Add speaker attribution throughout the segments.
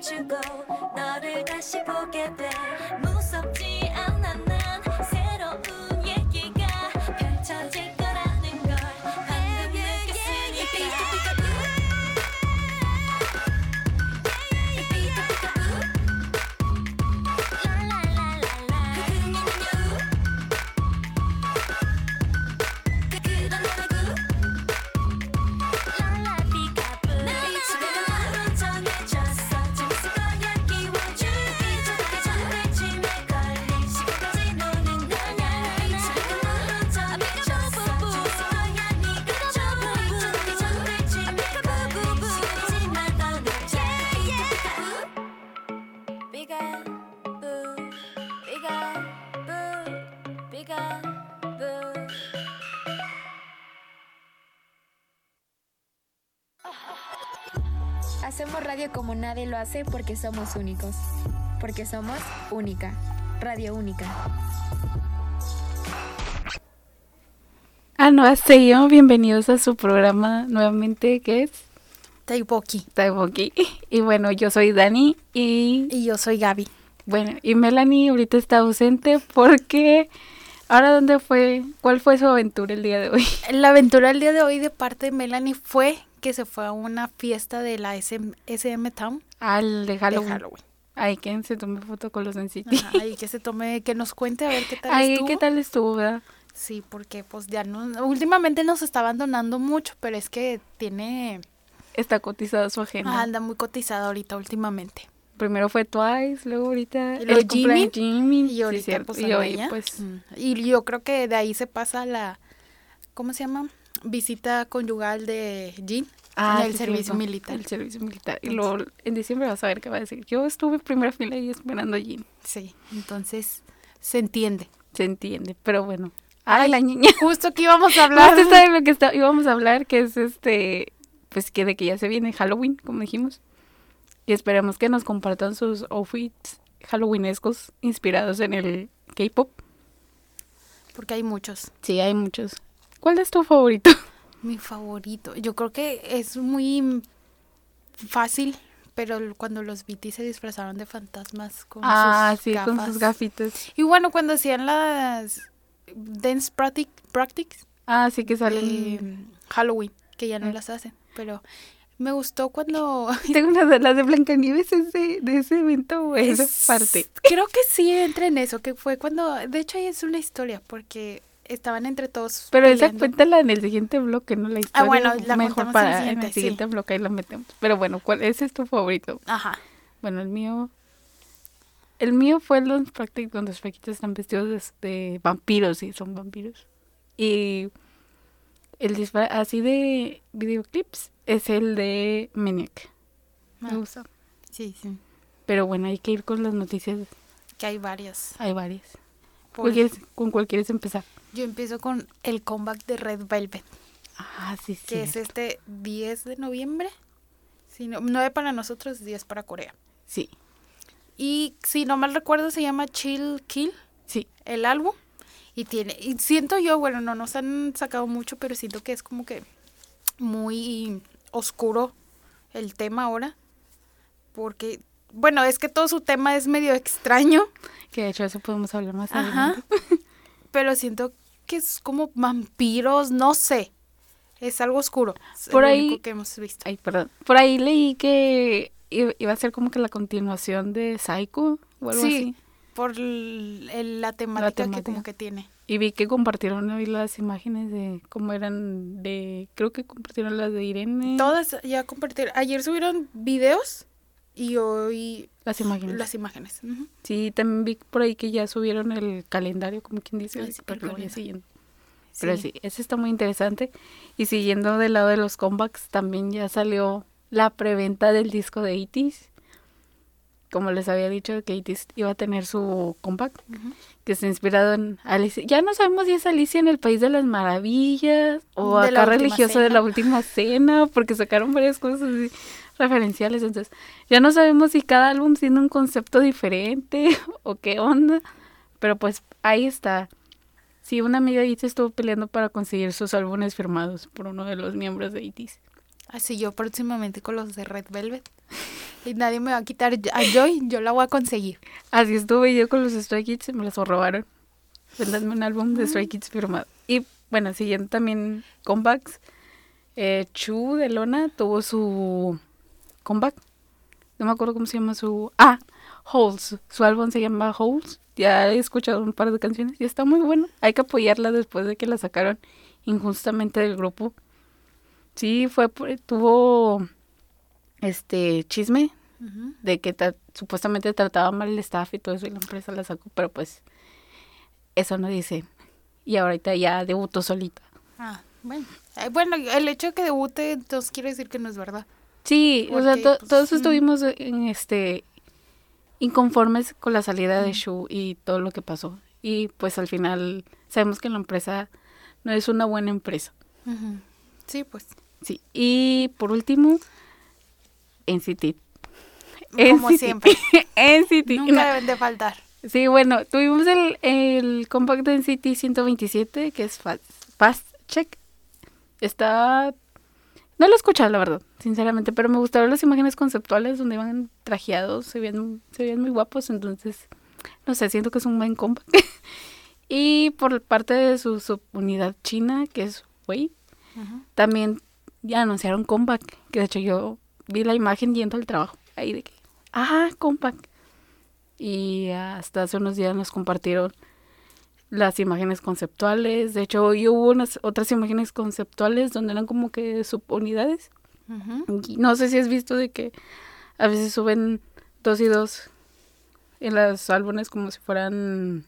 Speaker 1: 주고 너를 다시 보게 돼.
Speaker 2: Radio como nadie lo hace porque somos únicos. Porque somos única. Radio única.
Speaker 3: Ah, no, yo bienvenidos a su programa nuevamente, que es
Speaker 4: Taiboki.
Speaker 3: Taiboki. Y bueno, yo soy Dani y
Speaker 4: Y yo soy Gaby.
Speaker 3: bueno, y Melanie ahorita está ausente porque ahora dónde fue, cuál fue su aventura el día de hoy.
Speaker 4: La aventura del día de hoy de parte de Melanie fue que se fue a una fiesta de la SM, SM Town
Speaker 3: Al de
Speaker 4: de
Speaker 3: Halloween.
Speaker 4: Halloween.
Speaker 3: Ay, que se tomó foto con los NCT.
Speaker 4: Ajá, y que se tome, que nos cuente a ver qué tal
Speaker 3: Ay,
Speaker 4: estuvo.
Speaker 3: ¿qué tal estuvo, verdad?
Speaker 4: Sí, porque pues ya no, últimamente nos está abandonando mucho, pero es que tiene,
Speaker 3: Está cotizada su agenda.
Speaker 4: ah, anda muy cotizada ahorita últimamente.
Speaker 3: Primero fue Twice, luego ahorita
Speaker 4: Y luego
Speaker 3: el cumpleaños Jimin.
Speaker 4: Y
Speaker 3: sí,
Speaker 4: ahorita
Speaker 3: cierto.
Speaker 4: pues,
Speaker 3: y hoy pues
Speaker 4: Mm. Y yo creo que de ahí se pasa la, ¿cómo se llama? Visita conyugal de Jean
Speaker 3: Ah,
Speaker 4: en el servicio militar.
Speaker 3: El servicio militar. Y luego en diciembre vas a ver qué va a decir. Yo estuve en primera fila y esperando a Jin.
Speaker 4: Sí, entonces se entiende.
Speaker 3: Se entiende, pero bueno. Ay, la niña.
Speaker 4: Justo que íbamos a hablar.
Speaker 3: Justo está de lo que está, íbamos a hablar, que es este, pues que de que ya se viene Halloween, como dijimos. Y esperemos que nos compartan sus outfits halloweenescos inspirados en el K-pop.
Speaker 4: Porque hay muchos.
Speaker 3: Sí, hay muchos. ¿Cuál es tu favorito?
Speaker 4: Mi favorito. Yo creo que es muy fácil, pero cuando los BT se disfrazaron de fantasmas con
Speaker 3: ah,
Speaker 4: sus
Speaker 3: sí, con sus
Speaker 4: gafas.
Speaker 3: gafitas.
Speaker 4: Y bueno, cuando hacían las dance practic- practices
Speaker 3: Ah, sí que salen.
Speaker 4: Halloween, que ya no
Speaker 3: Eh.
Speaker 4: las hacen, pero me gustó cuando
Speaker 3: Tengo una de las de Blancanieves ese, de ese evento, o esa
Speaker 4: Es-
Speaker 3: parte.
Speaker 4: Creo que sí entra en eso, que fue cuando, de hecho ahí es una historia, porque estaban entre todos.
Speaker 3: Pero esa cuéntala en el siguiente bloque, ¿no? La historia.
Speaker 4: Ah, bueno, la
Speaker 3: mejor
Speaker 4: contamos en el
Speaker 3: para en el
Speaker 4: siguiente, sí.
Speaker 3: bloque ahí la metemos. Pero bueno, ¿cuál ese es tu favorito?
Speaker 4: Ajá.
Speaker 3: Bueno, el mío. El mío fue los Practic donde los paquitos están vestidos de, de vampiros, sí, son vampiros. Y el disfraz así de videoclips es el de Maniac. Me
Speaker 4: Ah.
Speaker 3: gusta.
Speaker 4: Sí, sí.
Speaker 3: Pero bueno, hay que ir con las noticias.
Speaker 4: Que hay varias.
Speaker 3: Hay varias.
Speaker 4: Por-
Speaker 3: ¿Cuál quieres- ¿Con cuál quieres empezar?
Speaker 4: Yo empiezo con el comeback de Red Velvet,
Speaker 3: Ah, sí, sí.
Speaker 4: que es este 10 de noviembre. Si no, 9 para nosotros, 10 para Corea.
Speaker 3: Sí,
Speaker 4: Y si no mal recuerdo, se llama Chill Kill,
Speaker 3: sí.
Speaker 4: el álbum. Y tiene, y siento yo, bueno, no nos han sacado mucho, pero siento que es como que muy oscuro el tema ahora. Porque, bueno, es que todo su tema es medio extraño,
Speaker 3: Que de hecho eso podemos hablar más
Speaker 4: Ajá.
Speaker 3: adelante.
Speaker 4: pero siento que es como vampiros, no sé. Es algo oscuro. es
Speaker 3: Por ahí-
Speaker 4: único que hemos visto.
Speaker 3: Ay, perdón. Por ahí leí que iba a ser como que la continuación de Psycho o algo
Speaker 4: Sí,
Speaker 3: así.
Speaker 4: por el- la, temática que
Speaker 3: temática.
Speaker 4: como que tiene.
Speaker 3: Y vi que compartieron hoy las imágenes de cómo eran de... Creo que compartieron las de Irene.
Speaker 4: Todas ya compartieron. Ayer subieron videos y hoy
Speaker 3: Las imágenes.
Speaker 4: las imágenes.
Speaker 3: Sí, también vi por ahí que ya subieron el calendario, como quien dice,
Speaker 4: sí,
Speaker 3: pero lo voy siguiendo. Pero
Speaker 4: Sí.
Speaker 3: ese está muy interesante. Y siguiendo del lado de los comebacks, también ya salió la preventa del disco de 80s. Como les había dicho, que 80s iba a tener su comeback,
Speaker 4: Ujú.
Speaker 3: que está inspirado en Alicia. Ya no sabemos si es Alicia en el País de las Maravillas o
Speaker 4: De
Speaker 3: acá religioso de la última cena, porque sacaron varias cosas así referenciales. Entonces, ya no sabemos si cada álbum tiene un concepto diferente o qué onda. Pero pues ahí está. Sí, una amiga de estuvo peleando para conseguir sus álbumes firmados por uno de los miembros de ITZY.
Speaker 4: Así yo próximamente con los de Red Velvet. Y nadie me va a quitar a Joy, yo la voy a conseguir.
Speaker 3: Así estuve yo con los Stray Kids y me los robaron. Vendanme un álbum de Stray Kids firmado. Y bueno, siguiendo también comebacks, eh, Chu de Lona tuvo su comeback. No me acuerdo cómo se llama su... Ah, Holes. Su álbum se llama Holes. Ya he escuchado un par de canciones y está muy bueno. Hay que apoyarla después de que la sacaron injustamente del grupo. Sí, fue por- tuvo este chisme de que ta- supuestamente trataba mal el staff y todo eso y la empresa la sacó, pero pues eso no dice. Y ahorita ya debutó solita.
Speaker 4: Ah, bueno. Eh, bueno, el hecho de que debute entonces quiere decir que no es verdad.
Speaker 3: Sí, o sea, to-
Speaker 4: pues,
Speaker 3: todos estuvimos en este inconformes con la salida de Shu y todo lo que pasó. Y pues al final sabemos que la empresa no es una buena empresa.
Speaker 4: Sí, pues.
Speaker 3: Sí. Y por último, NCT.
Speaker 4: Como
Speaker 3: NCT.
Speaker 4: siempre.
Speaker 3: NCT.
Speaker 4: Nunca
Speaker 3: No,
Speaker 4: deben de faltar.
Speaker 3: Sí, bueno, tuvimos el, el compact de NCT 127, que es Fast, Fast Check. Está... No lo he escuchado, la verdad, sinceramente, pero me gustaron las imágenes conceptuales donde iban trajeados, se veían, se veían muy guapos, entonces, no sé, siento que es un buen compact. y por parte de su subunidad china, que es Wei, también ya anunciaron comeback, que de hecho yo vi la imagen yendo al trabajo, ahí de que, ah, comeback. Y hasta hace unos días nos compartieron las imágenes conceptuales, de hecho hoy hubo unas otras imágenes conceptuales donde eran como que subunidades. No sé si has visto de que a veces suben dos y dos en los álbumes como si fueran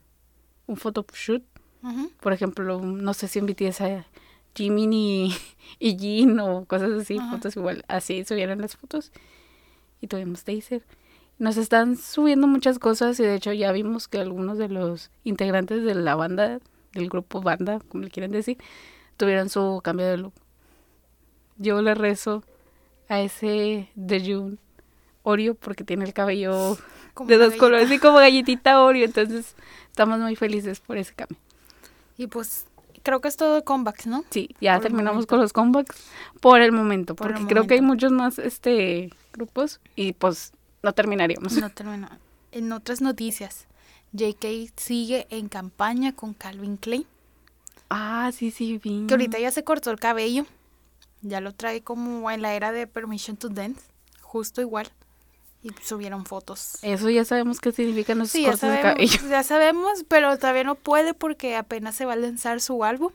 Speaker 3: un photoshoot
Speaker 4: Ujú.
Speaker 3: por ejemplo, no sé si en BTS a Jimin y, y Jin o cosas así, fotos igual, así subieron las fotos y tuvimos Taser. Nos están subiendo muchas cosas y de hecho ya vimos que algunos de los integrantes de la banda, del grupo banda, como le quieren decir, tuvieron su cambio de look. Yo le rezo a ese de Jun Oreo porque tiene el cabello
Speaker 4: Como
Speaker 3: de dos
Speaker 4: galleta.
Speaker 3: colores, así como galletita Oreo, entonces estamos muy felices por ese cambio.
Speaker 4: Y pues creo que es todo de comebacks, ¿no?
Speaker 3: Sí, ya
Speaker 4: Por
Speaker 3: terminamos con los comebacks por el momento,
Speaker 4: Por el
Speaker 3: porque creo que hay muchos más este grupos y pues no terminaríamos.
Speaker 4: No terminó. En otras noticias, JK sigue en campaña con Calvin Klein,
Speaker 3: Ah, sí, sí, vi.
Speaker 4: que ahorita ya se cortó el cabello. Ya lo trae como en la era de Permission to Dance, justo igual. Y subieron fotos.
Speaker 3: Eso ya sabemos qué significan esos
Speaker 4: Sí,
Speaker 3: cortes de
Speaker 4: sabemos,
Speaker 3: cabello.
Speaker 4: ya sabemos, pero todavía no puede porque apenas se va a lanzar su álbum.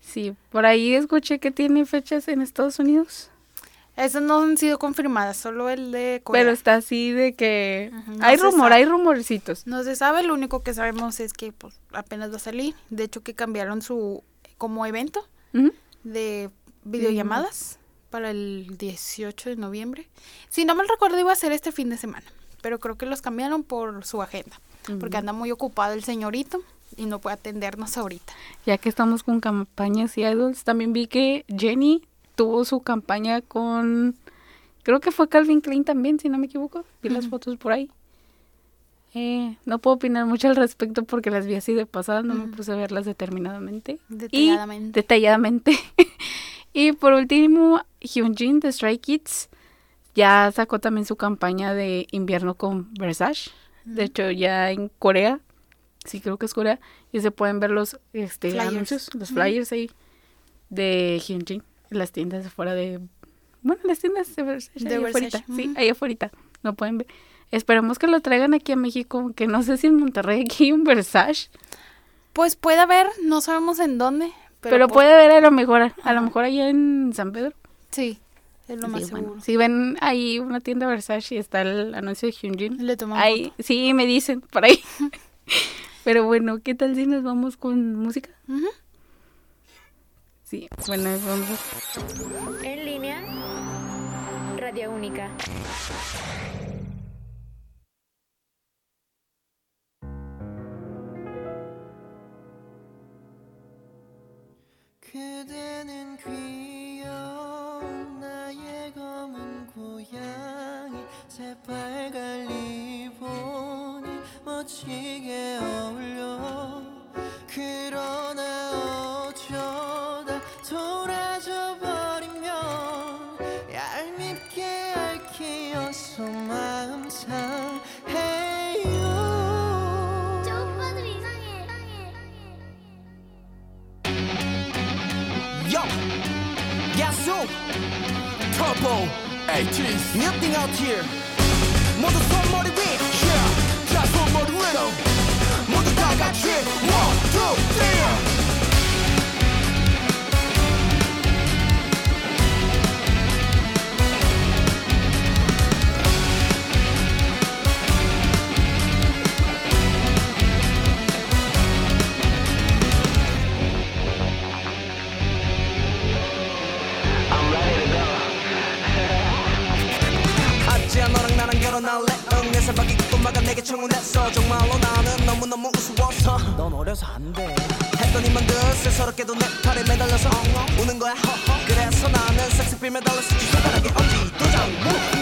Speaker 3: Sí, por ahí escuché que tiene fechas en Estados Unidos,
Speaker 4: Esas no han sido confirmadas, solo el de Corea.
Speaker 3: pero está así de que
Speaker 4: no
Speaker 3: hay rumor,
Speaker 4: sabe.
Speaker 3: hay rumorcitos.
Speaker 4: No se sabe, lo único que sabemos es que pues, apenas va a salir. De hecho, que cambiaron su como evento de videollamadas para el 18 de noviembre. Si no mal recuerdo, iba a ser este fin de semana, pero creo que los cambiaron por su agenda, porque anda muy ocupado el señorito y no puede atendernos ahorita.
Speaker 3: Ya que estamos con campañas y idols, también vi que Jenny tuvo su campaña con, creo que fue Calvin Klein también, si no me equivoco. Vi las fotos por ahí. Eh, no puedo opinar mucho al respecto porque las vi así de pasada, no me puse a verlas determinadamente.
Speaker 4: Detalladamente.
Speaker 3: Y detalladamente. y por último, Hyunjin de Stray Kids ya sacó también su campaña de invierno con Versace. De hecho, ya en Corea, sí creo que es Corea, y se pueden ver los este,
Speaker 4: Flyers.
Speaker 3: anuncios, los flyers ahí de Hyunjin las tiendas afuera de... Bueno, las tiendas de Versace,
Speaker 4: De
Speaker 3: ahí
Speaker 4: Versace,
Speaker 3: afuera. Sí, ahí afuera. Lo pueden ver. Esperemos que lo traigan aquí a México, que no sé si en Monterrey aquí hay un Versace.
Speaker 4: Pues puede haber, no sabemos en dónde, pero,
Speaker 3: Pero, puede haber a lo mejor, a lo mejor allá en San Pedro.
Speaker 4: Sí, es lo más
Speaker 3: bueno,
Speaker 4: seguro.
Speaker 3: si ven ahí una tienda Versace y está el anuncio de Hyunjin,
Speaker 4: Le tomamos
Speaker 3: ahí,
Speaker 4: foto.
Speaker 3: sí, me dicen por ahí. Pero bueno, ¿qué tal si nos vamos con música? Sí, bueno, vamos a...
Speaker 2: En línea, Radio Única.
Speaker 5: 그대는 귀여운 나의 검은 고양이 새빨간 리본이 멋지게 어울려 그러나
Speaker 6: 터보 에이티스 Nothing out here 모두 손머리 위 yeah. 자 손머리 위로 모두 다 같이 One, two, three 넌 어려서 안돼. 했더니만 그새 서럽게도 내 팔에 매달려서 우는 거야. 허허. 그래서 나는 섹스필 매달렸어 손가락에 엄지. 도장
Speaker 5: 그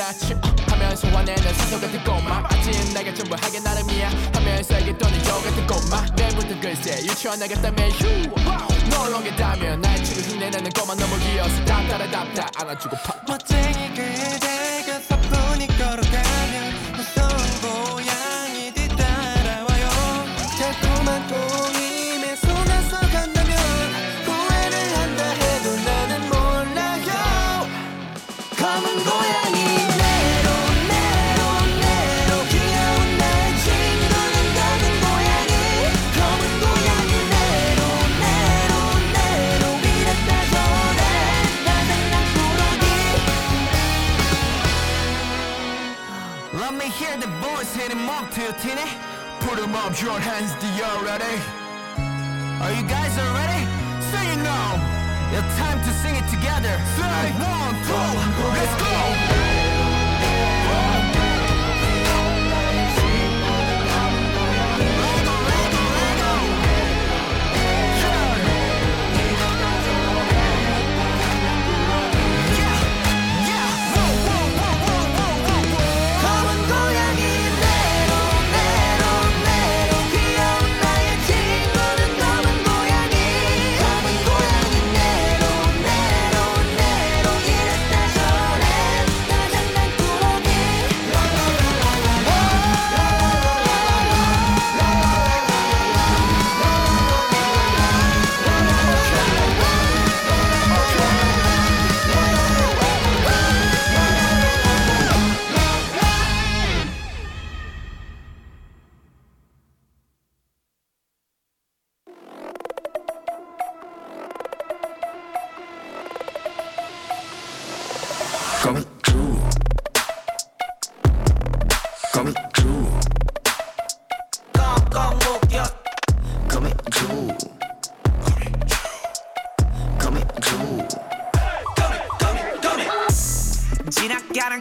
Speaker 6: 쉬면 큰일 났지 어, 하면서 화내는 사소 같은 꼬마. 아직 내가 전부 하게 나름이야. 하면서 이게 또는 여 같은 꼬마. 내일부터 글쎄 유치원 나겠다며. 휴 널렁겠다면 날 치고 흉내내는 꼬마 너무 귀여워서 답답하답다 안아주고 팍
Speaker 5: 멋쟁이 그대
Speaker 6: your Put him up your hands do you ready. Are you guys all ready? Say it now. It's time to sing it together. Say one, two, let's go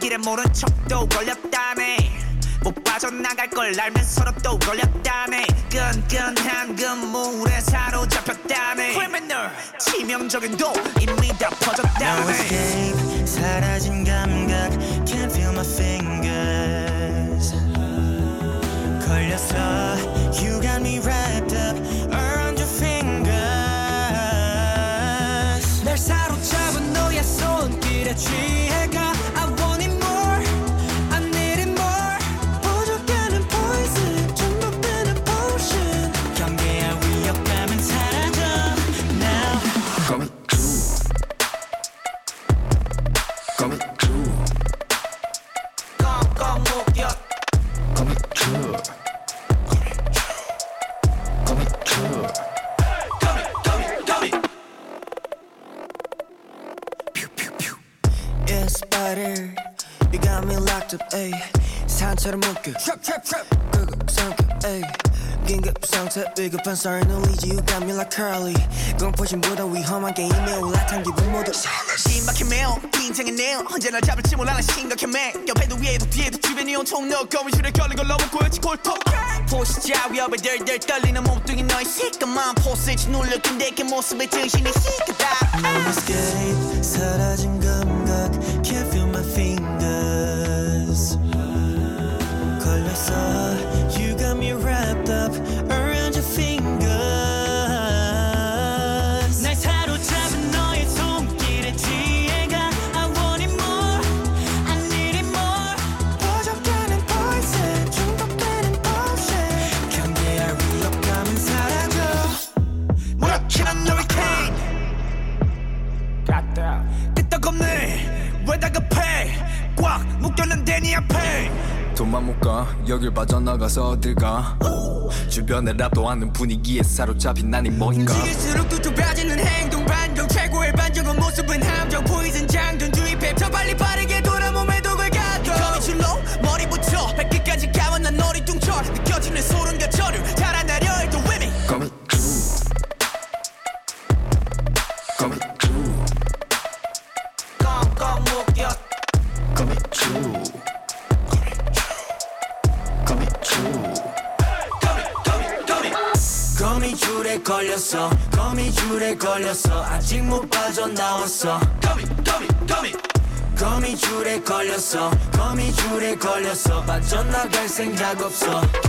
Speaker 7: 길에 모른 척도 걸렸다네 못 빠져나갈 걸 알면서도 또 걸렸다네 끈끈한 그물에 사로잡혔다네 criminal 치명적인 도 이미 다.
Speaker 5: No
Speaker 7: 퍼졌다네
Speaker 5: escape 사라진 감각 Can't feel my fingers. 걸렸어 You got me wrapped up around your fingers. 날 사로잡은 너의 손길에 취해가 평소에 위급한 썰 놀리지 You got me like curly. 공포심보다 위험한 게임에 올라탄 기분 모두
Speaker 7: 신박해 매우 긴장해 내용 언제나 잡을지 몰라 심각해 매. 옆에도 위에도 뒤에도 주변이 온통 너 거미줄에 걸린 걸 너무 꼬였지 골통 포시자 위협에 덜덜 떨리는 몸뚱이 너의 시끄만 포스에 짓눌려 근데 그 모습의 정신이 시끄다.
Speaker 5: No escape 사라진 감
Speaker 6: 나가서 어딜까? 주변에 답도 않는 분위기에 사로잡힌 난이 뭔가.
Speaker 7: 움직일수록 또 행동.
Speaker 5: 없어. 거미줄에 걸렸어. 빠져나갈 생각 없어.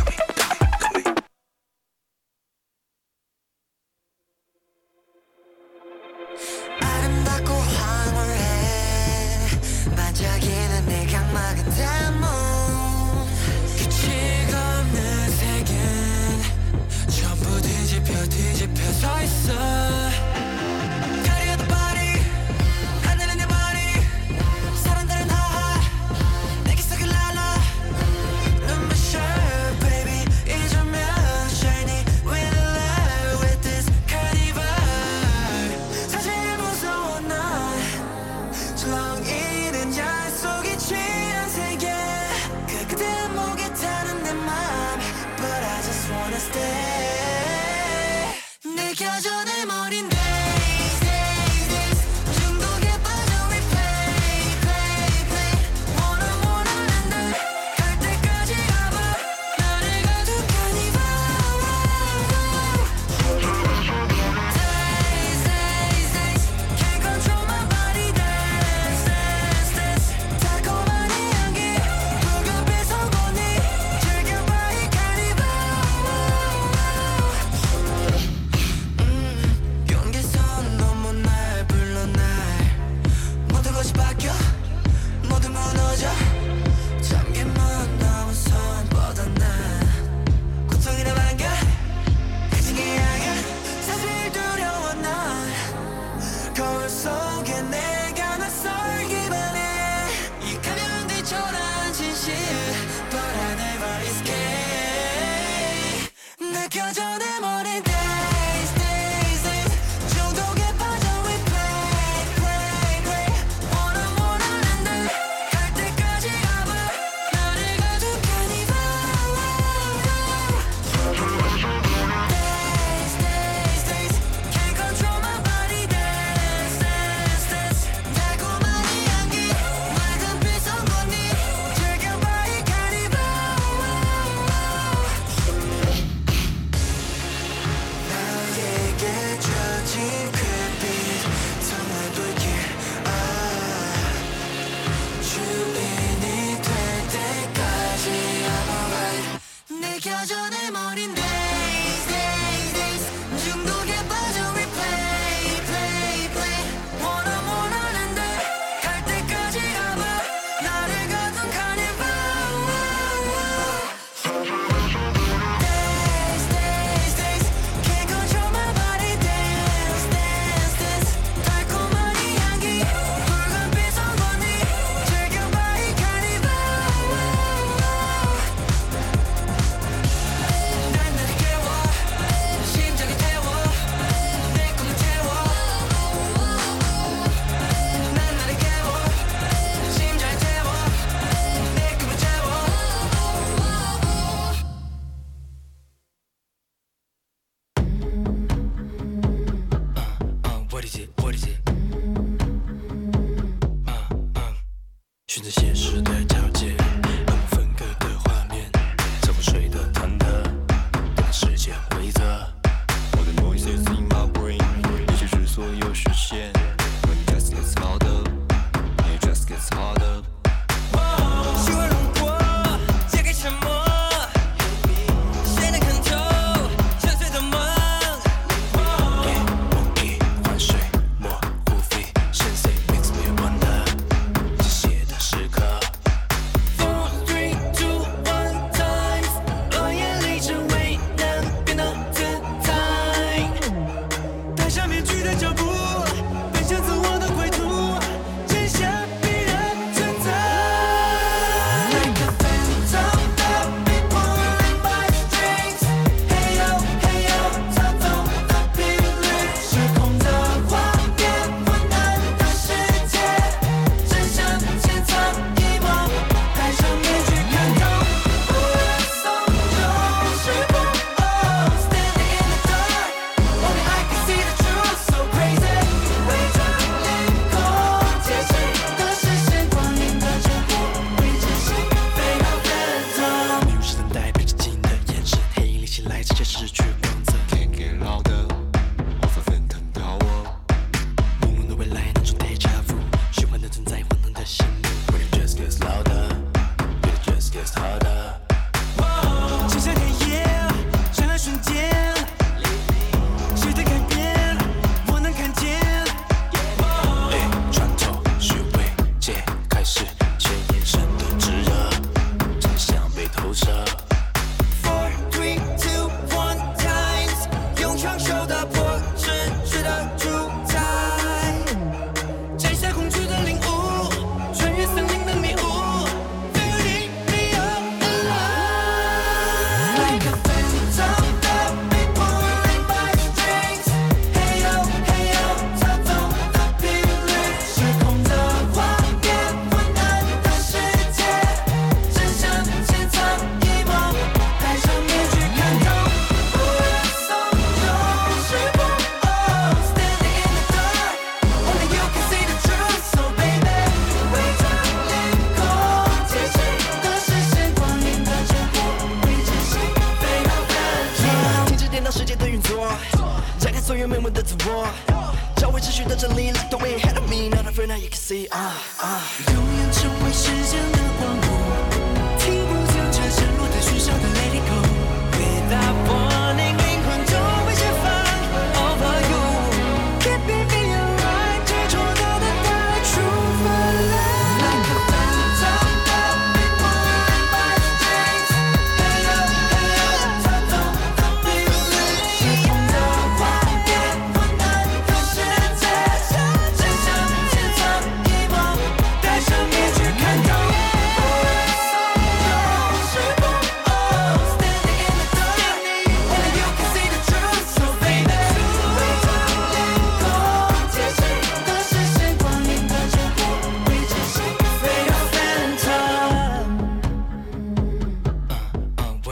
Speaker 5: hard.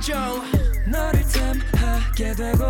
Speaker 6: 거죠
Speaker 5: 너를 탐하게 되고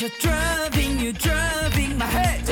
Speaker 8: You're driving, you're
Speaker 5: driving my head.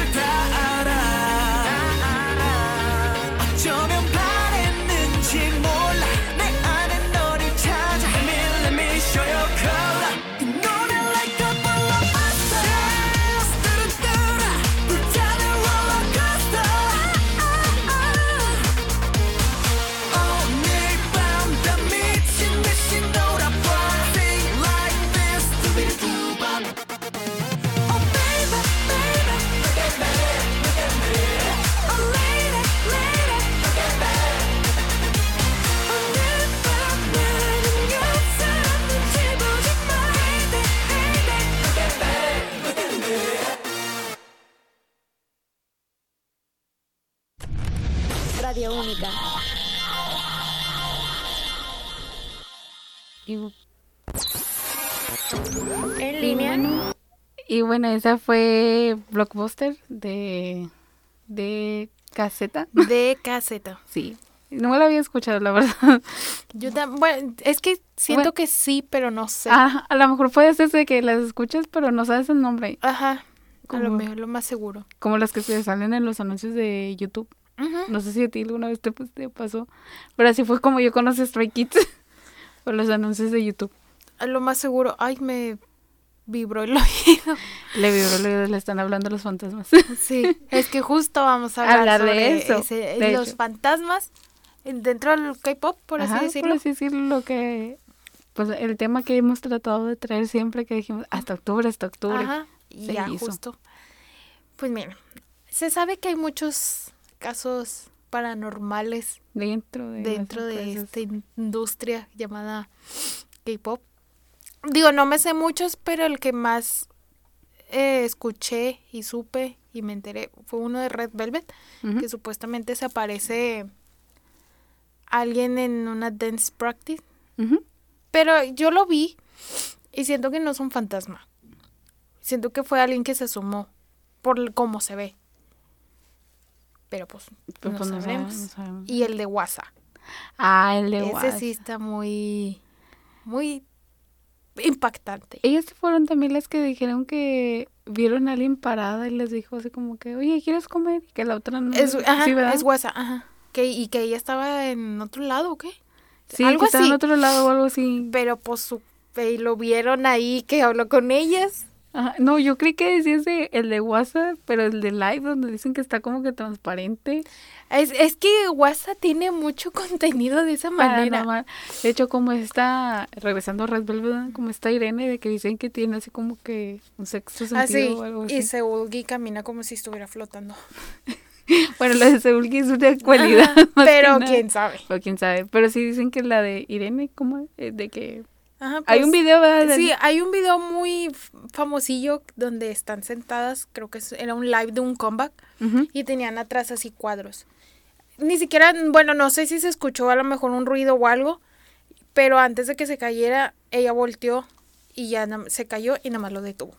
Speaker 5: America.
Speaker 3: Y bueno, esa fue Blockbuster de, de caseta.
Speaker 4: De caseta.
Speaker 3: Sí, no me la había escuchado, la verdad.
Speaker 4: Yo tam- bueno, es que siento
Speaker 3: Bueno.
Speaker 4: que sí, pero no sé.
Speaker 3: Ah, a lo mejor puede ser de que las escuchas, pero no sabes el nombre.
Speaker 4: Ajá. A lo mejor lo más seguro.
Speaker 3: Como las que se salen en los anuncios de YouTube. No sé si a ti alguna vez te, pues, te pasó. Pero así fue como yo conocí Stray Kids. por los anuncios de YouTube.
Speaker 4: A lo más seguro. Ay, me vibró el oído.
Speaker 3: Le vibró, le, le están hablando los fantasmas.
Speaker 4: Sí, es que justo vamos a hablar,
Speaker 3: Hablar de eso,
Speaker 4: ese-
Speaker 3: de
Speaker 4: los
Speaker 3: hecho.
Speaker 4: fantasmas dentro del K-pop, por así decirlo.
Speaker 3: Por así decirlo, lo que. Pues el tema que hemos tratado de traer siempre, que dijimos hasta octubre, hasta octubre.
Speaker 4: Ajá, y ya
Speaker 3: hizo.
Speaker 4: justo. Pues mira, se sabe que hay muchos casos paranormales
Speaker 3: Dentro de.
Speaker 4: dentro de esta in- industria llamada K-pop. Digo, no me sé muchos, pero el que más eh, escuché y supe y me enteré fue uno de Red Velvet, que supuestamente se aparece alguien en una dance practice. Pero yo lo vi y siento que no es un fantasma. Siento que fue alguien que se asomó por cómo se ve. Pero pues, no
Speaker 3: pues no
Speaker 4: sabremos.
Speaker 3: sabemos, no sabemos.
Speaker 4: Y el de WhatsApp.
Speaker 3: Ah, el de
Speaker 4: Ese sí está muy, muy impactante.
Speaker 3: Ellas fueron también las que dijeron que vieron a alguien parada y les dijo así como que, oye, ¿quieres comer? Y que la otra no.
Speaker 4: Es, ajá, es WhatsApp, ajá. Que, y que ella estaba en otro lado, ¿o qué?
Speaker 3: Sí,
Speaker 4: algo
Speaker 3: que estaba en otro lado o algo así.
Speaker 4: Pero pues su, y lo vieron ahí que habló con ellas.
Speaker 3: Ajá, No, yo creí que decías de, el de WhatsApp, pero el de Live, donde dicen que está como que transparente.
Speaker 4: Es, es que WhatsApp tiene mucho contenido de esa manera.
Speaker 3: paranormal. De hecho, como está, regresando a Red Velvet, como está Irene, de que dicen que tiene así como que un sexto sentido
Speaker 4: Así,
Speaker 3: o algo así.
Speaker 4: Ah, y Seulgi camina como si estuviera flotando.
Speaker 3: Bueno, la de Seulgi es una cualidad.
Speaker 4: Ajá,
Speaker 3: más
Speaker 4: pero quién sabe.
Speaker 3: Pero quién sabe. Pero sí dicen que la de Irene, ¿cómo? es? De que...
Speaker 4: Ajá,
Speaker 3: Hay
Speaker 4: pues,
Speaker 3: un video, ¿verdad?
Speaker 4: Sí, hay un video muy famosillo donde están sentadas, creo que era un live de un comeback y tenían atrás así cuadros. Ni siquiera, bueno, no sé si se escuchó a lo mejor un ruido o algo, pero antes de que se cayera, ella volteó y ya se cayó y nada más lo detuvo.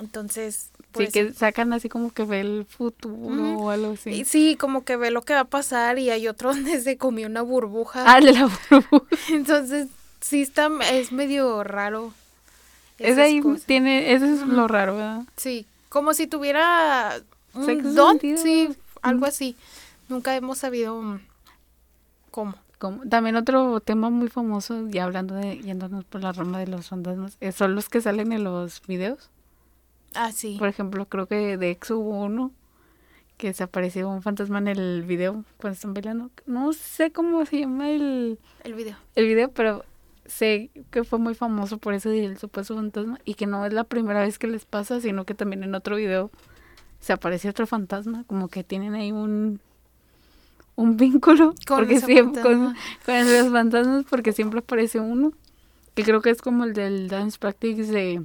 Speaker 4: Entonces,
Speaker 3: Sí,
Speaker 4: pues,
Speaker 3: que sacan así como que ve el futuro o algo así.
Speaker 4: sí, como que ve lo que va a pasar y hay otro donde se comió una burbuja.
Speaker 3: Ah, de la burbuja.
Speaker 4: Entonces, sí está, es medio raro. Esas
Speaker 3: ahí
Speaker 4: cosas.
Speaker 3: tiene, eso es lo raro, ¿verdad?
Speaker 4: Sí, como si tuviera un don,
Speaker 3: sentido.
Speaker 4: sí, algo así. Nunca hemos sabido mm, cómo.
Speaker 3: También otro tema muy famoso, ya hablando de, yéndonos por la rama de los fantasmas, eh, son los que salen en los videos.
Speaker 4: Ah, sí.
Speaker 3: Por ejemplo, creo que de Exo hubo uno que se apareció un fantasma en el video cuando están bailando. No sé cómo se llama el,
Speaker 4: El video.
Speaker 3: el video, pero sé que fue muy famoso por eso del supuesto fantasma y que no es la primera vez que les pasa, sino que también en otro video se aparece otro fantasma, como que tienen ahí un un vínculo
Speaker 4: Con
Speaker 3: porque siempre con,
Speaker 4: fantasma.
Speaker 3: con los fantasmas porque siempre aparece uno que creo que es como el del dance practice de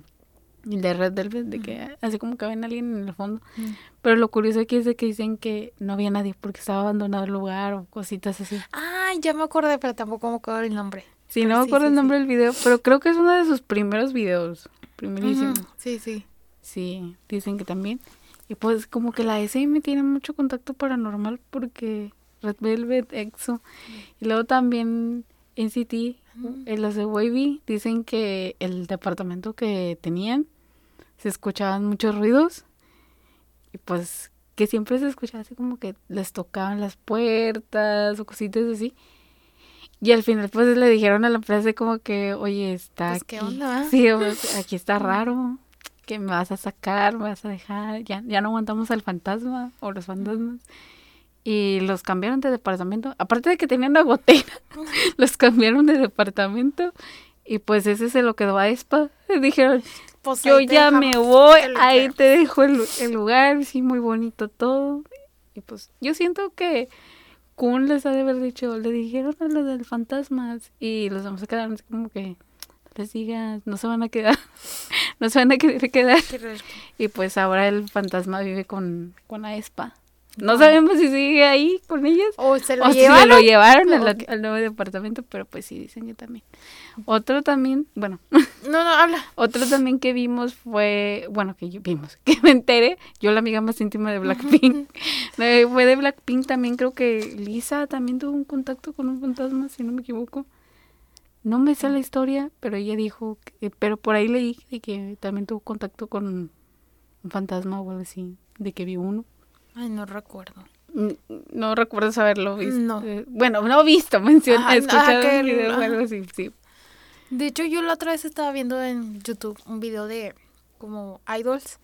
Speaker 3: de Red Velvet de que así como que ven a alguien en el fondo
Speaker 4: Mm.
Speaker 3: pero lo curioso aquí es de que dicen que no había nadie porque estaba abandonado el lugar o cositas así
Speaker 4: Ay, ya me acordé, pero tampoco me acuerdo el nombre.
Speaker 3: Sí,
Speaker 4: Pero
Speaker 3: no me acuerdo
Speaker 4: sí,
Speaker 3: el
Speaker 4: sí.
Speaker 3: nombre del video, pero creo que es uno de sus primeros videos. Primerísimo.
Speaker 4: Sí, sí.
Speaker 3: Sí, dicen que también. Y pues como que la SM tiene mucho contacto paranormal porque Red Velvet, EXO. Y luego también NCT, en los de Wavy, dicen que el departamento que tenían se escuchaban muchos ruidos. Y pues que siempre se escuchaba así como que les tocaban las puertas o cositas así. Y al final pues le dijeron a la empresa como que, oye, está
Speaker 4: Pues, ¿qué
Speaker 3: aquí.
Speaker 4: onda?
Speaker 3: Sí, sea, aquí está raro. Que me vas a sacar, me vas a dejar. Ya, ya no aguantamos al fantasma o los fantasmas. Y los cambiaron de departamento. Aparte de que tenían una gotera, los cambiaron de departamento. Y pues ese se lo quedó a Espa. Dijeron,
Speaker 4: Pues
Speaker 3: yo ya me voy, ahí te dejo el, el lugar, sí, muy bonito todo. Y pues yo siento que Kun les ha de haber dicho, le dijeron a los del fantasmas y los vamos a quedar así como que les digas, no se van a quedar, no se van a querer quedar. Y pues ahora el fantasma vive con, con Aespa. No sabemos si sigue ahí con ellas
Speaker 4: O se lo
Speaker 3: o si
Speaker 4: llevaron.
Speaker 3: lo llevaron al, nuevo departamento, pero pues sí dicen que también. Otro también, bueno,
Speaker 4: No, no, habla.
Speaker 3: otro también que vimos fue, bueno, que yo vimos, que me enteré, yo la amiga más íntima de Blackpink, Eh, fue de Blackpink también, creo que Lisa también tuvo un contacto con un fantasma, si no me equivoco. No me sé la historia, pero ella dijo, que- pero por ahí leí de que también tuvo contacto con un fantasma o algo así, de que vio uno.
Speaker 4: Ay, no recuerdo.
Speaker 3: No recuerdo haberlo visto.
Speaker 4: No.
Speaker 3: Bueno, no visto, mencioné,
Speaker 4: Ajá,
Speaker 3: escuchado un video o
Speaker 4: ajá.
Speaker 3: algo así, sí.
Speaker 4: De hecho, yo la otra vez estaba viendo en YouTube un video de como idols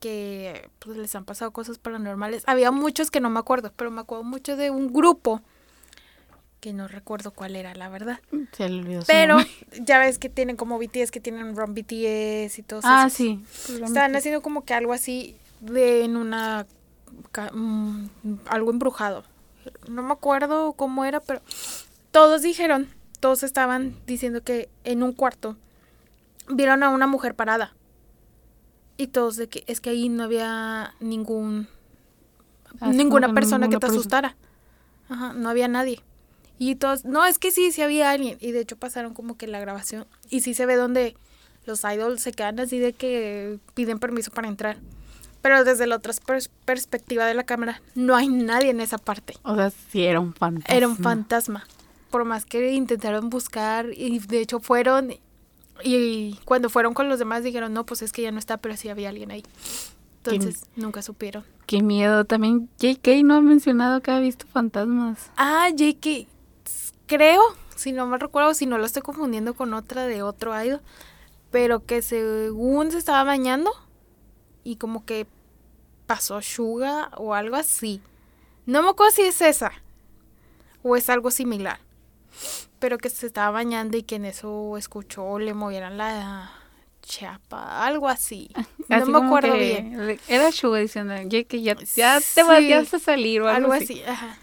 Speaker 4: que pues les han pasado cosas paranormales. Había muchos que no me acuerdo, pero me acuerdo mucho de un grupo que no recuerdo cuál era, la verdad.
Speaker 3: Se le olvidó
Speaker 4: Pero ya ves que tienen como BTS, que tienen Run BTS y todo eso.
Speaker 3: Ah, sí.
Speaker 4: Estaban haciendo como que algo así de en una algo embrujado. No me acuerdo cómo era, pero todos dijeron, todos estaban diciendo que en un cuarto vieron a una mujer parada. Y todos de que es que ahí no había ningún
Speaker 3: Ah,
Speaker 4: ninguna persona que te
Speaker 3: persona.
Speaker 4: asustara. Ajá, no había nadie. Y todos, no, es que sí, sí había alguien. Y de hecho pasaron como que la grabación. Y sí se ve donde los idols se quedan así de que piden permiso para entrar. Pero desde la otra pers- perspectiva de la cámara, no hay nadie en esa parte.
Speaker 3: O sea, sí era un fantasma.
Speaker 4: Era un fantasma. Por más que intentaron buscar y de hecho fueron y cuando fueron con los demás dijeron, no, pues es que ya no está, pero sí había alguien ahí. Entonces nunca supieron.
Speaker 3: Qué miedo. También JK no ha mencionado que ha visto fantasmas.
Speaker 4: Ah, JK, creo, si no me recuerdo, si no lo estoy confundiendo con otra de otro idol, pero que según se estaba bañando y como que pasó Suga o algo así. No me acuerdo si es esa o es algo similar, pero que se estaba bañando y que en eso escuchó le movieran la chapa, algo así. No me acuerdo
Speaker 3: que
Speaker 4: bien.
Speaker 3: Era Suga diciendo, JK, ya, ya te
Speaker 4: Sí.
Speaker 3: ya vas a salir o algo,
Speaker 4: Algo
Speaker 3: así.
Speaker 4: así, ajá.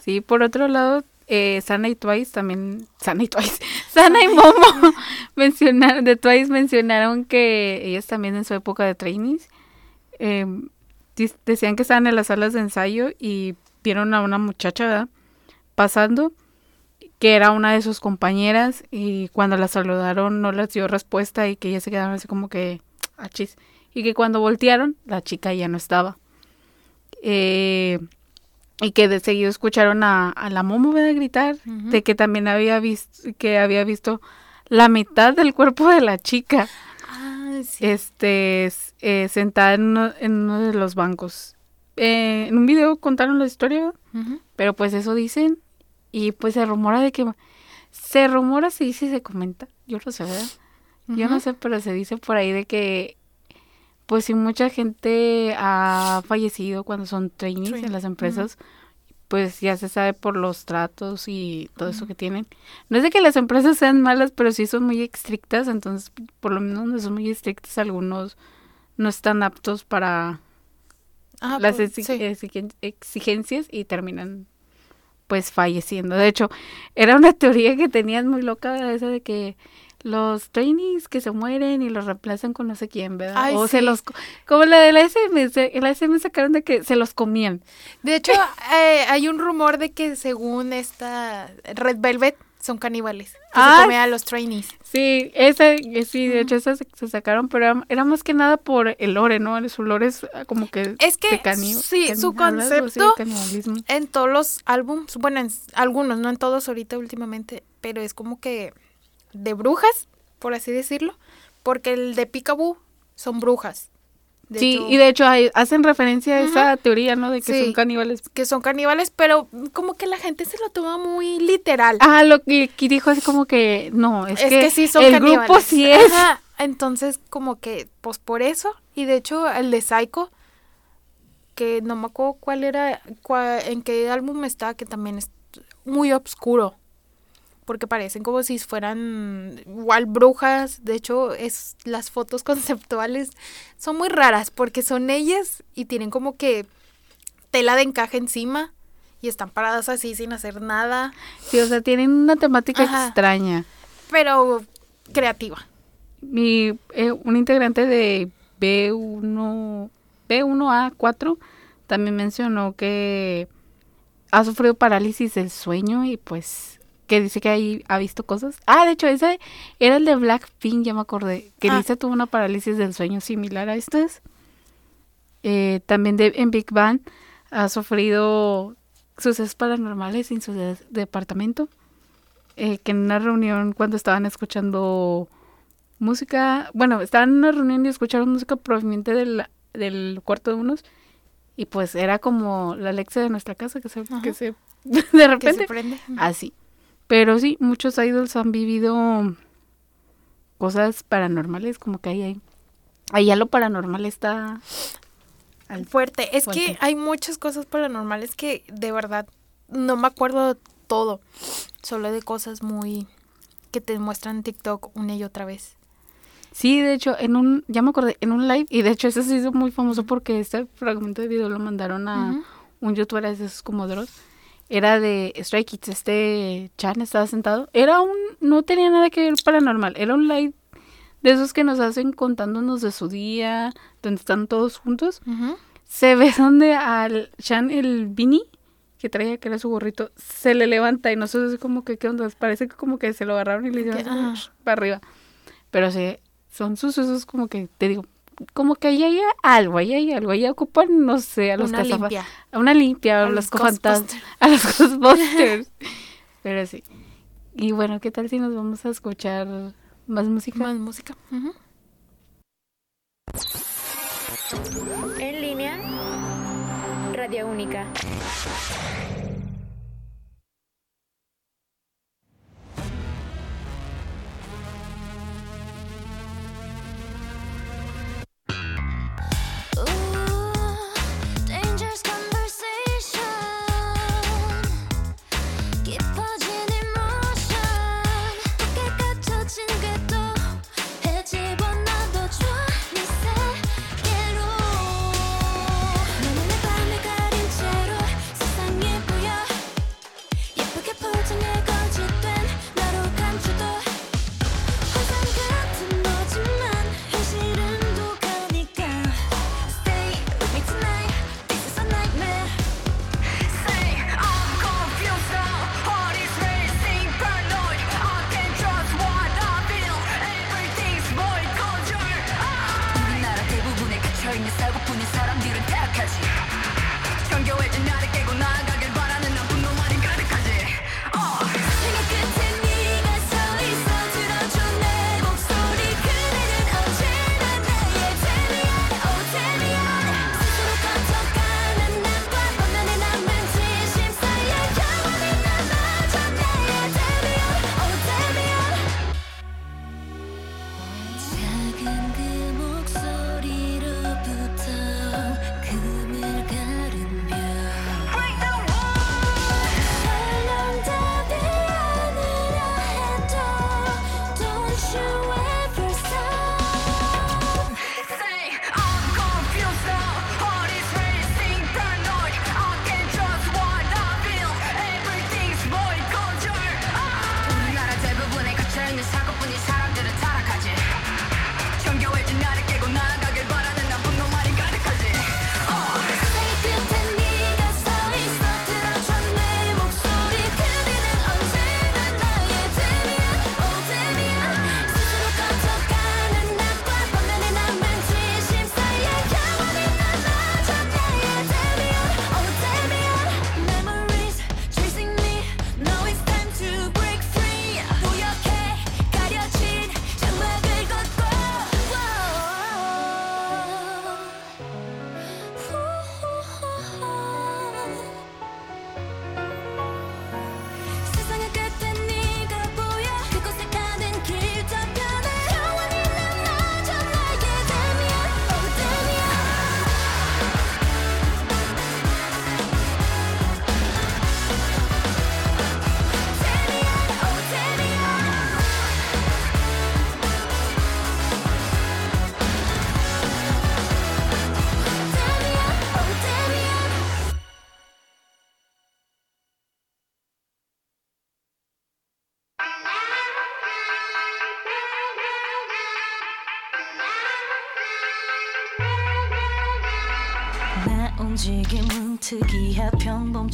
Speaker 3: Sí, por otro lado, eh, Sana y Twice también, Sana y Twice, Sana y Momo mencionaron, de Twice mencionaron que ellas también en su época de trainees eh, dis- decían que estaban en las salas de ensayo y vieron a una muchacha, ¿verdad? Pasando, que era una de sus compañeras y cuando la saludaron no les dio respuesta y que ellas se quedaron así como que, achis, y que cuando voltearon la chica ya no estaba. Eh, y que de seguido escucharon a, a la Momo ¿verdad? gritar de que también había visto que había visto la mitad del cuerpo de la chica.
Speaker 4: Ah, sí.
Speaker 3: este eh, sentada en uno, en uno de los bancos. Eh, en un video contaron la historia pero pues eso dicen y pues se rumora de que se rumora se dice se comenta. Yo no sé verdad yo no sé pero se dice por ahí de que pues si mucha gente ha fallecido cuando son trainees
Speaker 4: Trainee,
Speaker 3: en las empresas pues ya se sabe por los tratos y todo eso que tienen. No es de que las empresas sean malas, pero sí son muy estrictas, entonces por lo menos donde son muy estrictas algunos no están aptos para
Speaker 4: Ah,
Speaker 3: las
Speaker 4: pues,
Speaker 3: exi-
Speaker 4: sí.
Speaker 3: exigen- exigencias y terminan pues falleciendo. De hecho, era una teoría que tenían muy loca, esa de que los trainees que se mueren y los reemplazan con no sé quién, ¿verdad?
Speaker 4: Ay,
Speaker 3: o se
Speaker 4: sí.
Speaker 3: los... co- Como la de la SM, se- la SM sacaron de que se los comían.
Speaker 4: De hecho, eh, hay un rumor de que según esta Red Velvet son caníbales. Que
Speaker 3: Ah,
Speaker 4: se comen a los trainees.
Speaker 3: Sí, esa, eh, sí, de hecho esas se, se sacaron, pero era, era más que nada por el lore, ¿no? Su lore es ah, como que...
Speaker 4: Es que,
Speaker 3: de
Speaker 4: sí, su concepto-. En todos los álbums, bueno, en algunos, no en todos ahorita últimamente, pero es como que de brujas, por así decirlo, porque el de Picaboo son brujas. De
Speaker 3: sí,
Speaker 4: hecho,
Speaker 3: y de hecho hay- hacen referencia a esa teoría, ¿no? De que
Speaker 4: Sí.
Speaker 3: son caníbales.
Speaker 4: que son caníbales, pero como que la gente se lo toma muy literal.
Speaker 3: Ah, lo que dijo es como que no, es,
Speaker 4: es que, sí son
Speaker 3: el
Speaker 4: caníbales.
Speaker 3: grupo sí es.
Speaker 4: Ajá, Entonces, como que, pues por eso. Y de hecho, el de Psycho, que no me acuerdo cuál era, cua- en qué álbum está, que también es muy oscuro. Porque parecen como si fueran igual brujas. De hecho, es las fotos conceptuales son muy raras porque son ellas y tienen como que tela de encaje encima y están paradas así sin hacer nada,
Speaker 3: Sí, o sea, tienen una temática
Speaker 4: Ajá.
Speaker 3: extraña.
Speaker 4: pero creativa.
Speaker 3: Mi, eh, un integrante de B1, B1A4 también mencionó que ha sufrido parálisis del sueño y pues que dice que ahí ha visto cosas. Ah, de hecho, ese era el de Blackpink, ya me acordé, que
Speaker 4: Ah.
Speaker 3: Lisa tuvo una parálisis del sueño similar a estas. Eh, también de, en Big Bang ha sufrido sucesos paranormales en su de- departamento. Eh, que en una reunión cuando estaban escuchando música, bueno, estaban en una reunión y escucharon música proveniente del, del cuarto de unos y pues era como la Alexa de nuestra casa que se, que se de
Speaker 4: Que
Speaker 3: repente
Speaker 4: se prende.
Speaker 3: así. Pero sí, muchos idols han vivido cosas paranormales, como que ahí hay. Allá lo paranormal está al
Speaker 4: Fuerte. Es que hay muchas cosas paranormales que de verdad no me acuerdo todo. Solo de cosas muy que te muestran en TikTok una y otra vez.
Speaker 3: Sí, de hecho, en un, ya me acordé, en un live, y de hecho ese se hizo muy famoso porque este fragmento de video lo mandaron a un youtuber de esos como Dross. Era de Stray Kids, este Chan estaba sentado. Era un, no tenía nada que ver paranormal, era un live de esos que nos hacen contándonos de su día, donde están todos juntos. Se ve donde al Chan, el Vini, que traía que era su gorrito, se le levanta y nosotros como que, ¿qué onda? Parece que como que se lo agarraron y le hicieron para arriba. Pero sí, son sucesos como que, te digo, como que ahí hay algo, ahí hay algo, ahí ocupan, no sé, a los
Speaker 4: Una limpia.
Speaker 3: A una limpia, a,
Speaker 4: A
Speaker 3: los cofantasmas, a los Ghostbusters. Pero sí. Y bueno, ¿qué tal si nos vamos a escuchar más música?
Speaker 4: Más música.
Speaker 2: En línea, Radio Única.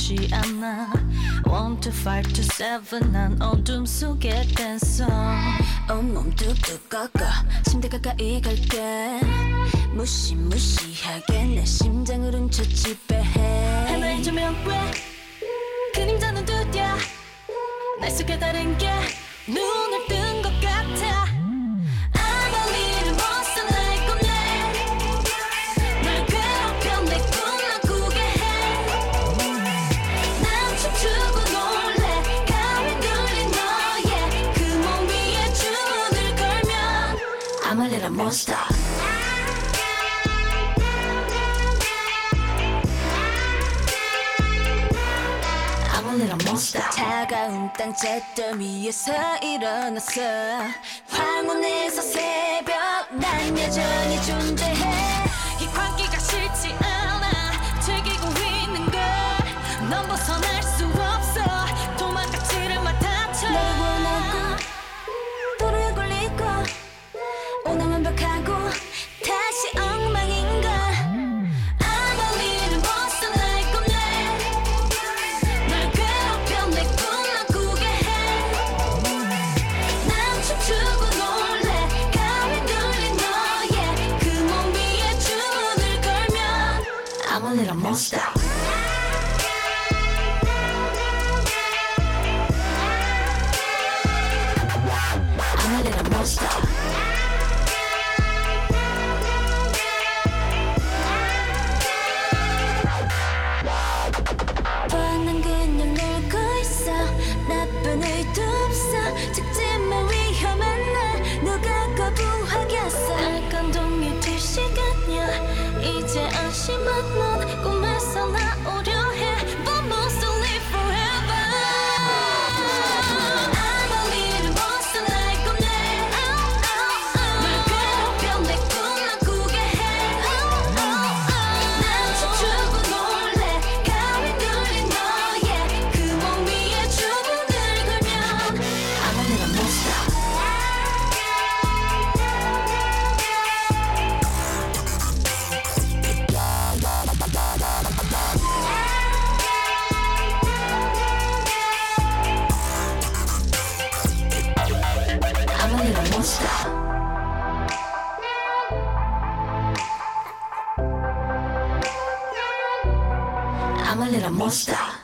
Speaker 1: 쉽지 않아. 1 to 5 to 7난 어둠 속에 댄성 온몸 뚝뚝 꺾어. 침대 가까이 갈게. 무시무시하게 내 심장을 훔쳐 지배해. 하나의 조명 왜 그림자는 두드야 날 속에 다른 게 눈을 뜨 몬스터. 차가운 땅 잿더미 위에서 일어났어. 황혼에서 새벽 난 여전히 존재해. 이 광기가 싫지 않아. I'm a little monster.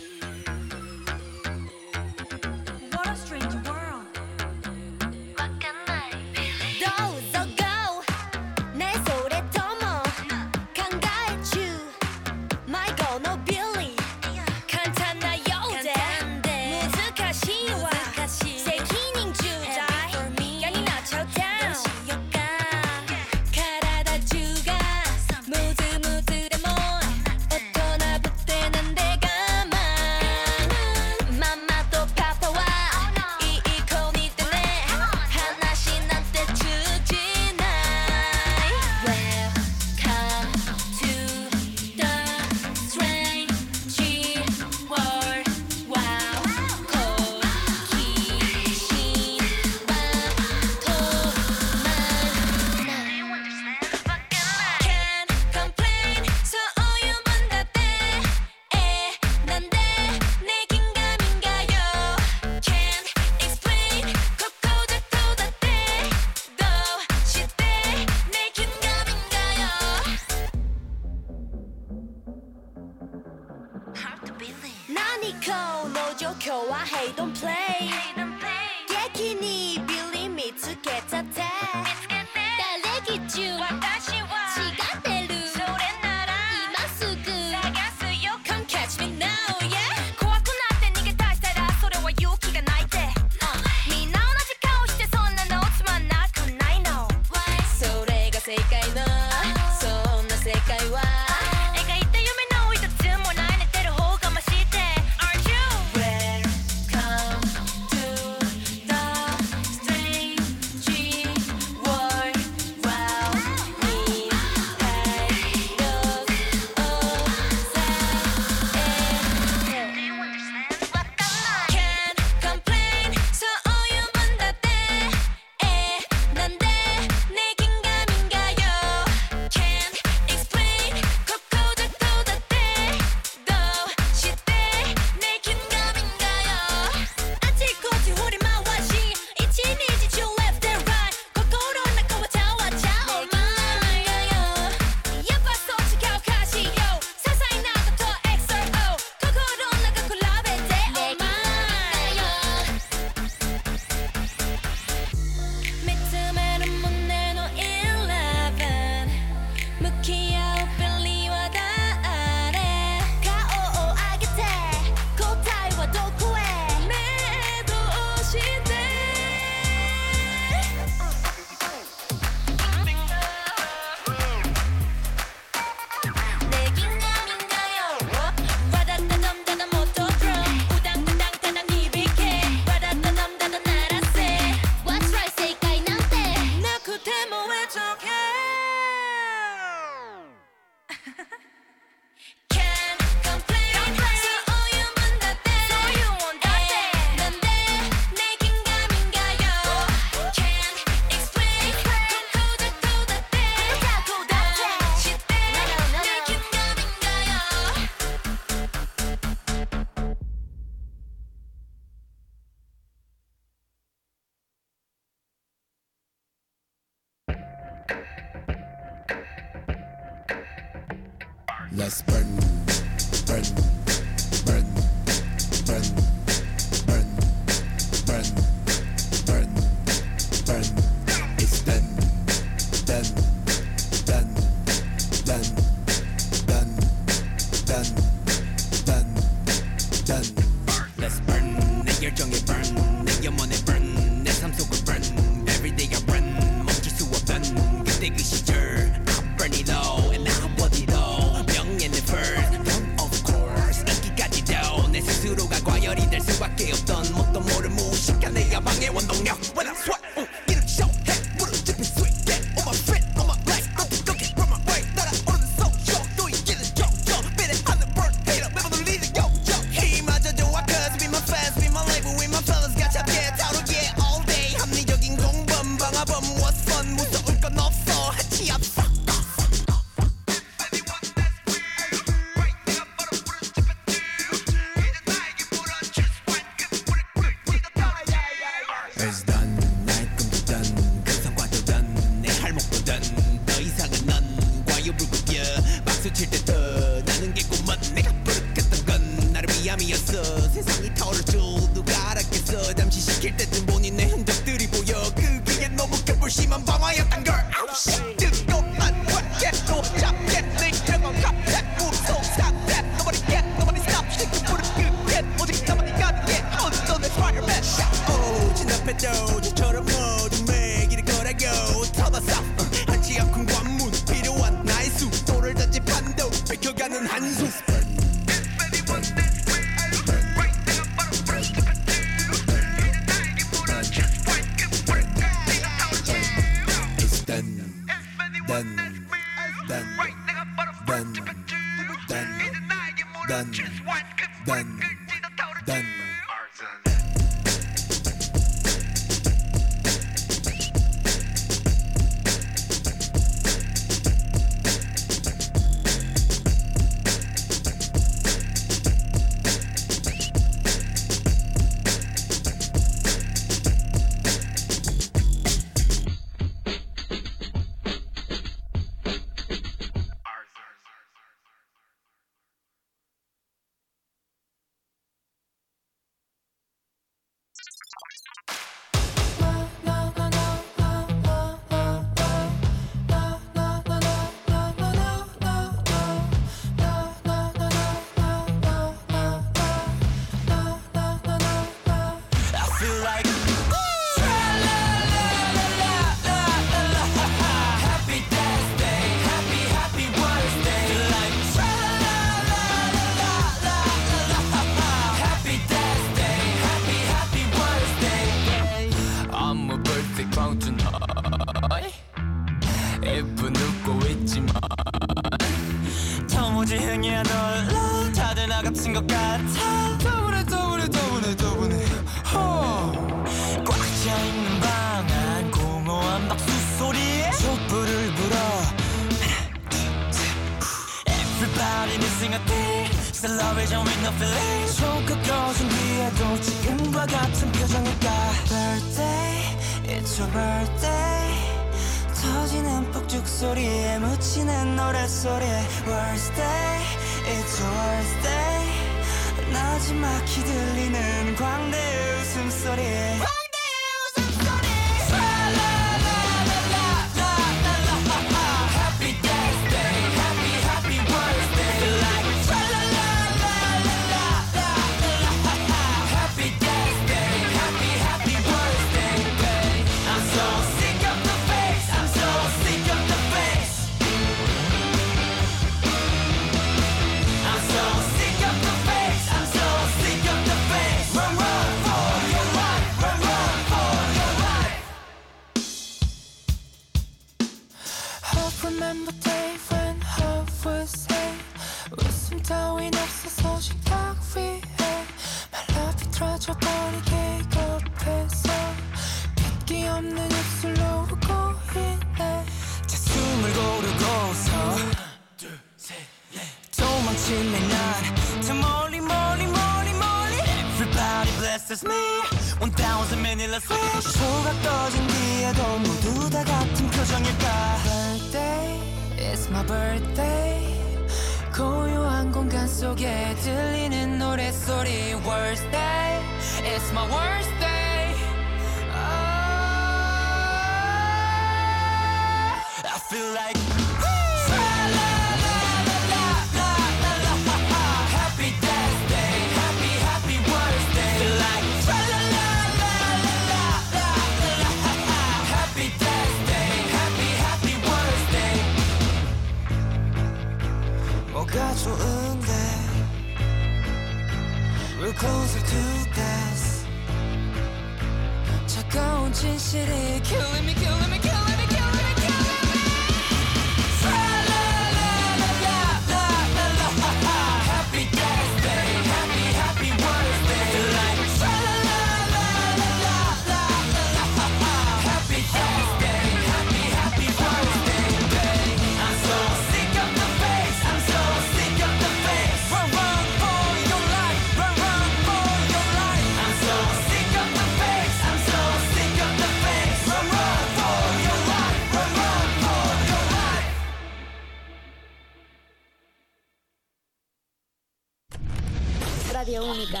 Speaker 1: Radio Única.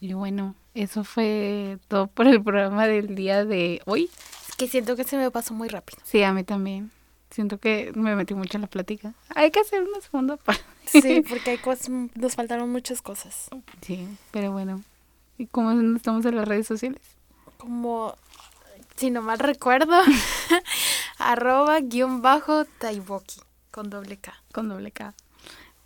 Speaker 3: Y bueno, eso fue todo por el programa del día de hoy.
Speaker 4: Es que siento que se me pasó muy rápido.
Speaker 3: Sí, a mí también. Siento que me metí mucho en la plática. Hay que hacer una segunda parte.
Speaker 4: Sí, porque hay cosas, nos faltaron muchas cosas.
Speaker 3: Sí, pero bueno. ¿Y cómo estamos en las redes sociales?
Speaker 4: Como, si no mal recuerdo, arroba guion bajo taiboki con doble K
Speaker 3: Con doble K.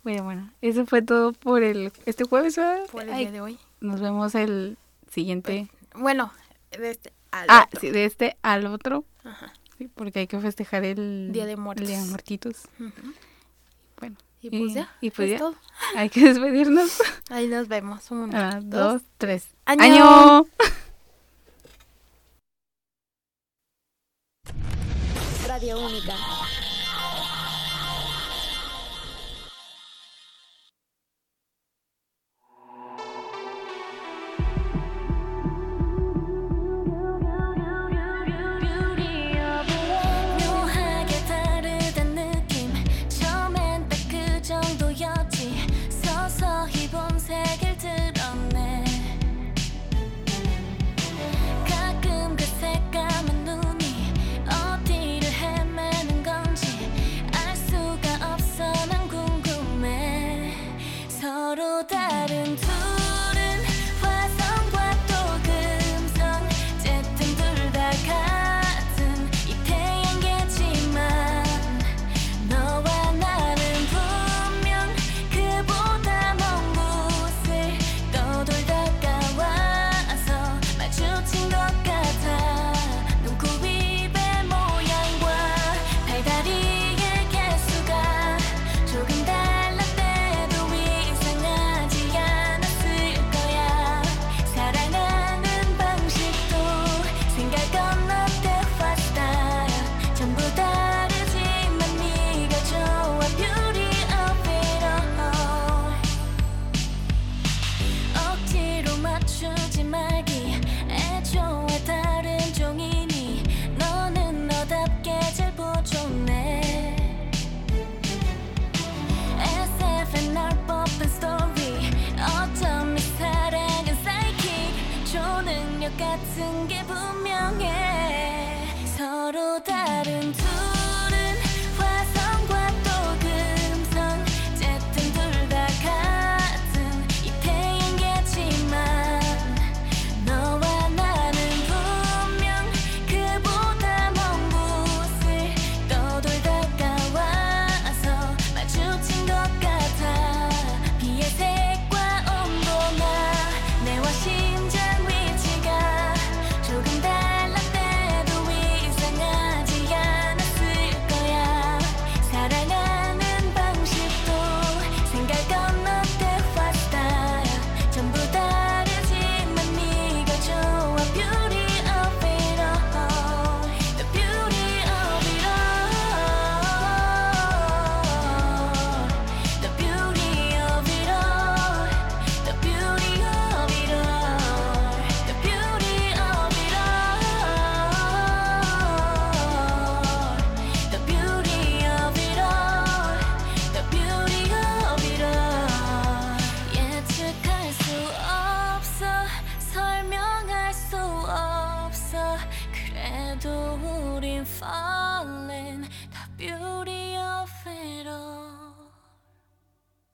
Speaker 3: Bueno, bueno, eso fue todo por el este jueves. ¿verdad?
Speaker 4: por el
Speaker 3: Ay,
Speaker 4: día de hoy.
Speaker 3: Nos vemos el siguiente.
Speaker 4: Bueno, de este al
Speaker 3: Ah,
Speaker 4: otro.
Speaker 3: sí, de este al otro.
Speaker 4: Ajá.
Speaker 3: Sí, porque hay que festejar el
Speaker 4: Día de
Speaker 3: el
Speaker 4: Muertos.
Speaker 3: Día de Muertitos. Bueno,
Speaker 4: Y pues ya,
Speaker 3: y pues
Speaker 4: es
Speaker 3: ya.
Speaker 4: todo.
Speaker 3: hay que despedirnos.
Speaker 4: Ahí nos vemos. Uno,
Speaker 3: Ah,
Speaker 4: dos,
Speaker 3: dos, tres.
Speaker 4: ¡Año!
Speaker 3: ¡Año!
Speaker 1: Radio Única.